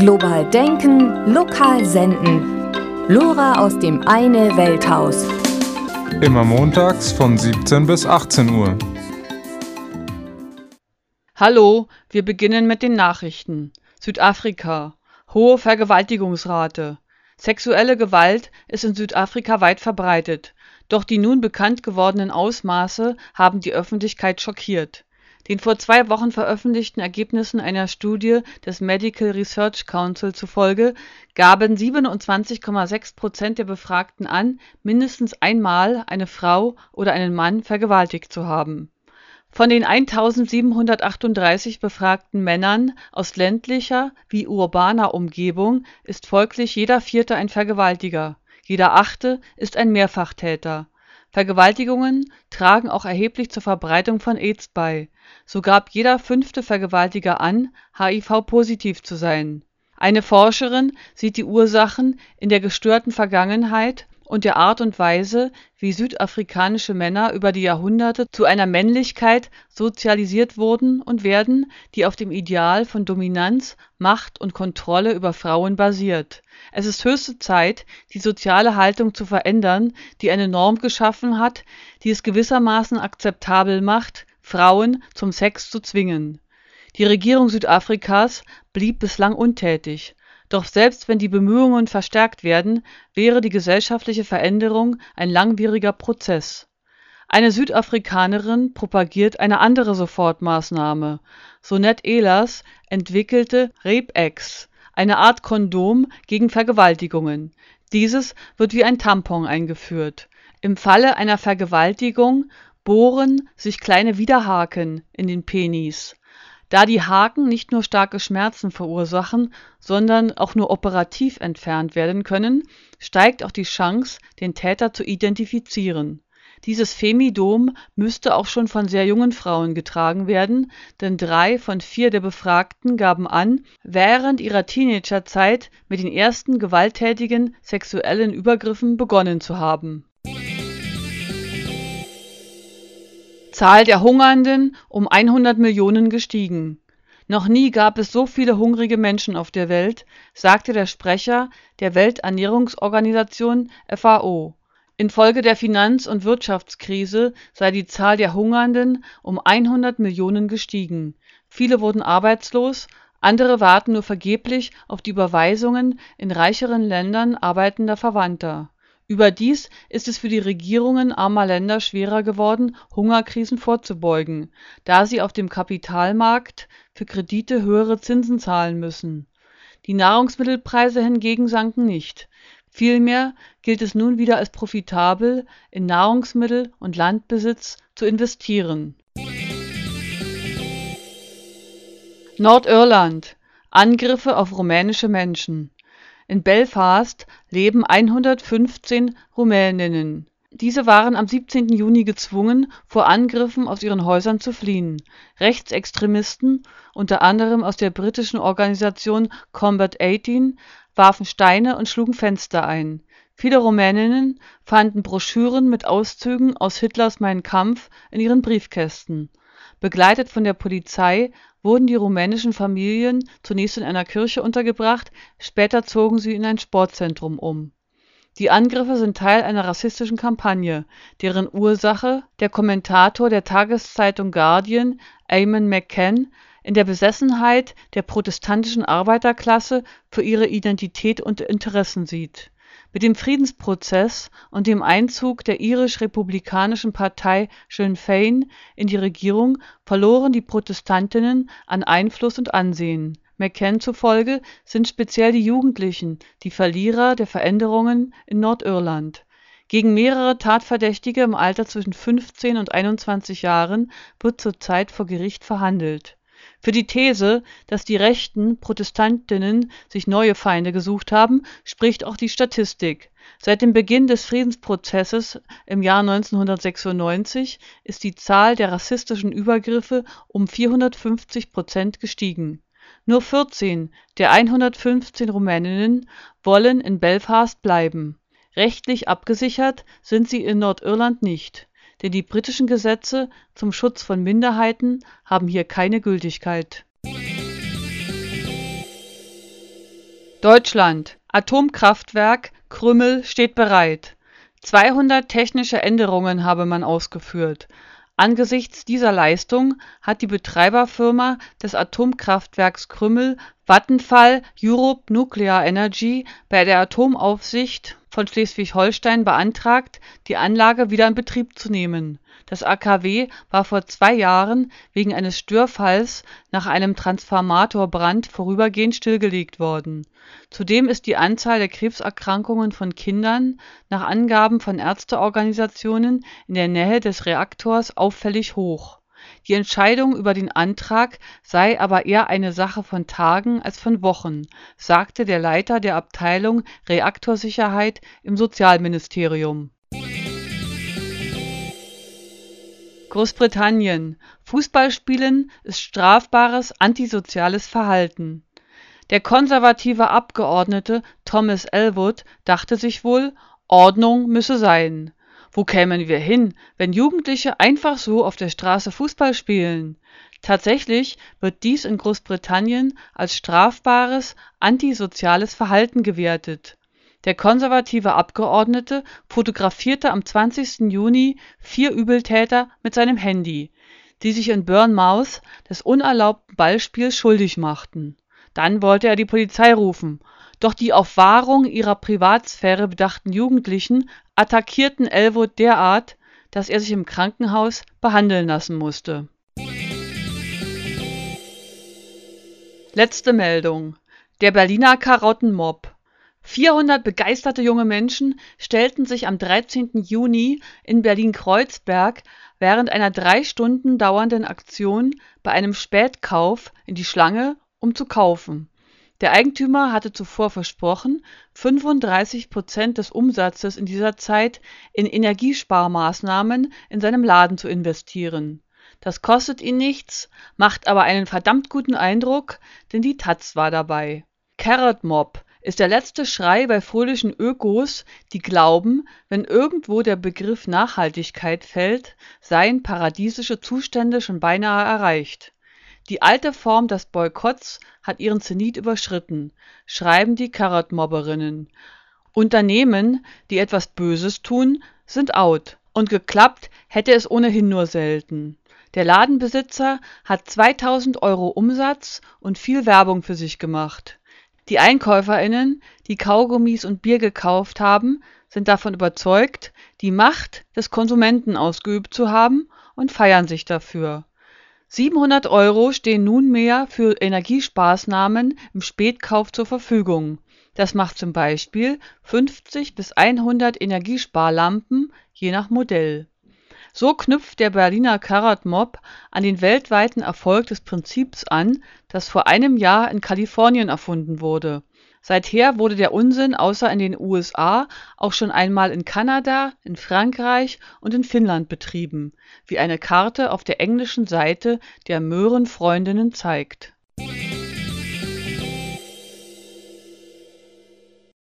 Global denken, lokal senden. Lora aus dem Eine Welthaus. Immer montags von 17 bis 18 Uhr. Hallo, wir beginnen mit den Nachrichten. Südafrika. Hohe Vergewaltigungsrate. Sexuelle Gewalt ist in Südafrika weit verbreitet, doch die nun bekannt gewordenen Ausmaße haben die Öffentlichkeit schockiert. Den vor zwei Wochen veröffentlichten Ergebnissen einer Studie des Medical Research Council zufolge gaben 27,6 Prozent der Befragten an, mindestens einmal eine Frau oder einen Mann vergewaltigt zu haben. Von den 1738 befragten Männern aus ländlicher wie urbaner Umgebung ist folglich jeder vierte ein Vergewaltiger, jeder achte ist ein Mehrfachtäter Vergewaltigungen tragen auch erheblich zur Verbreitung von Aids bei, so gab jeder fünfte Vergewaltiger an, HIV-positiv zu sein. Eine Forscherin sieht die Ursachen in der gestörten Vergangenheit und der Art und Weise, wie südafrikanische Männer über die Jahrhunderte zu einer Männlichkeit sozialisiert wurden und werden, die auf dem Ideal von Dominanz, Macht und Kontrolle über Frauen basiert. Es ist höchste Zeit, die soziale Haltung zu verändern, die eine Norm geschaffen hat, die es gewissermaßen akzeptabel macht, Frauen zum Sex zu zwingen. Die Regierung Südafrikas blieb bislang untätig doch selbst wenn die Bemühungen verstärkt werden, wäre die gesellschaftliche Veränderung ein langwieriger Prozess. Eine Südafrikanerin propagiert eine andere Sofortmaßnahme. Sonette Ehlers entwickelte Rape-X, eine Art Kondom gegen Vergewaltigungen. Dieses wird wie ein Tampon eingeführt. Im Falle einer Vergewaltigung bohren sich kleine Widerhaken in den Penis da die Haken nicht nur starke Schmerzen verursachen, sondern auch nur operativ entfernt werden können, steigt auch die Chance, den Täter zu identifizieren. Dieses Femidom müsste auch schon von sehr jungen Frauen getragen werden, denn drei von vier der Befragten gaben an, während ihrer Teenagerzeit mit den ersten gewalttätigen sexuellen Übergriffen begonnen zu haben Zahl der Hungernden um 100 Millionen gestiegen. Noch nie gab es so viele hungrige Menschen auf der Welt, sagte der Sprecher der Welternährungsorganisation FAO. Infolge der Finanz und Wirtschaftskrise sei die Zahl der Hungernden um 100 Millionen gestiegen. Viele wurden arbeitslos, andere warten nur vergeblich auf die Überweisungen in reicheren Ländern arbeitender Verwandter Überdies ist es für die Regierungen armer Länder schwerer geworden, Hungerkrisen vorzubeugen, da sie auf dem Kapitalmarkt für Kredite höhere Zinsen zahlen müssen. Die Nahrungsmittelpreise hingegen sanken nicht. Vielmehr gilt es nun wieder als profitabel, in Nahrungsmittel und Landbesitz zu investieren. Nordirland Angriffe auf rumänische Menschen in Belfast leben 115 Rumäninnen. Diese waren am 17. Juni gezwungen, vor Angriffen aus ihren Häusern zu fliehen. Rechtsextremisten, unter anderem aus der britischen Organisation Combat 18, warfen Steine und schlugen Fenster ein. Viele Rumäninnen fanden Broschüren mit Auszügen aus Hitlers Mein Kampf in ihren Briefkästen Begleitet von der Polizei wurden die rumänischen Familien zunächst in einer Kirche untergebracht, später zogen sie in ein Sportzentrum um. Die Angriffe sind Teil einer rassistischen Kampagne, deren Ursache der Kommentator der Tageszeitung Guardian, Eamon McCann, in der Besessenheit der protestantischen Arbeiterklasse für ihre Identität und Interessen sieht mit dem Friedensprozess und dem Einzug der irisch-republikanischen Partei Sinn Fein in die Regierung verloren die Protestantinnen an Einfluss und Ansehen. McCann zufolge sind speziell die Jugendlichen die Verlierer der Veränderungen in Nordirland. Gegen mehrere Tatverdächtige im Alter zwischen 15 und 21 Jahren wird zurzeit vor Gericht verhandelt für die These, dass die rechten Protestantinnen sich neue Feinde gesucht haben, spricht auch die Statistik. Seit dem Beginn des Friedensprozesses im Jahr 1996 ist die Zahl der rassistischen Übergriffe um 450 Prozent gestiegen. Nur 14 der 115 Rumäninnen wollen in Belfast bleiben. Rechtlich abgesichert sind sie in Nordirland nicht denn die britischen Gesetze zum Schutz von Minderheiten haben hier keine Gültigkeit. Deutschland Atomkraftwerk Krümmel steht bereit. 200 technische Änderungen habe man ausgeführt. Angesichts dieser Leistung hat die Betreiberfirma des Atomkraftwerks Krümmel Vattenfall Europe Nuclear Energy bei der Atomaufsicht von Schleswig-Holstein beantragt, die Anlage wieder in Betrieb zu nehmen. Das AKW war vor zwei Jahren wegen eines Störfalls nach einem Transformatorbrand vorübergehend stillgelegt worden. Zudem ist die Anzahl der Krebserkrankungen von Kindern nach Angaben von Ärzteorganisationen in der Nähe des Reaktors auffällig hoch die Entscheidung über den Antrag sei aber eher eine Sache von Tagen als von Wochen, sagte der Leiter der Abteilung Reaktorsicherheit im Sozialministerium. Großbritannien Fußballspielen ist strafbares antisoziales Verhalten. Der konservative Abgeordnete Thomas Elwood dachte sich wohl, Ordnung müsse sein. Wo kämen wir hin, wenn Jugendliche einfach so auf der Straße Fußball spielen? Tatsächlich wird dies in Großbritannien als strafbares antisoziales Verhalten gewertet. Der konservative Abgeordnete fotografierte am 20. Juni vier Übeltäter mit seinem Handy, die sich in Bournemouth des unerlaubten Ballspiels schuldig machten. Dann wollte er die Polizei rufen doch die auf Wahrung ihrer Privatsphäre bedachten Jugendlichen attackierten Elwood derart, dass er sich im Krankenhaus behandeln lassen musste. Letzte Meldung. Der Berliner Karottenmob. 400 begeisterte junge Menschen stellten sich am 13. Juni in Berlin-Kreuzberg während einer drei Stunden dauernden Aktion bei einem Spätkauf in die Schlange, um zu kaufen. Der Eigentümer hatte zuvor versprochen, 35 Prozent des Umsatzes in dieser Zeit in Energiesparmaßnahmen in seinem Laden zu investieren. Das kostet ihn nichts, macht aber einen verdammt guten Eindruck, denn die Taz war dabei. Carrot Mob ist der letzte Schrei bei fröhlichen Ökos, die glauben, wenn irgendwo der Begriff Nachhaltigkeit fällt, seien paradiesische Zustände schon beinahe erreicht die alte Form des Boykotts hat ihren Zenit überschritten, schreiben die Carrot-Mobberinnen. Unternehmen, die etwas Böses tun, sind out. Und geklappt hätte es ohnehin nur selten. Der Ladenbesitzer hat 2000 Euro Umsatz und viel Werbung für sich gemacht. Die EinkäuferInnen, die Kaugummis und Bier gekauft haben, sind davon überzeugt, die Macht des Konsumenten ausgeübt zu haben und feiern sich dafür. 700 Euro stehen nunmehr für Energiesparmaßnahmen im Spätkauf zur Verfügung. Das macht zum Beispiel 50 bis 100 Energiesparlampen je nach Modell. So knüpft der Berliner Carrot Mob an den weltweiten Erfolg des Prinzips an, das vor einem Jahr in Kalifornien erfunden wurde Seither wurde der Unsinn außer in den USA auch schon einmal in Kanada, in Frankreich und in Finnland betrieben, wie eine Karte auf der englischen Seite der Möhrenfreundinnen zeigt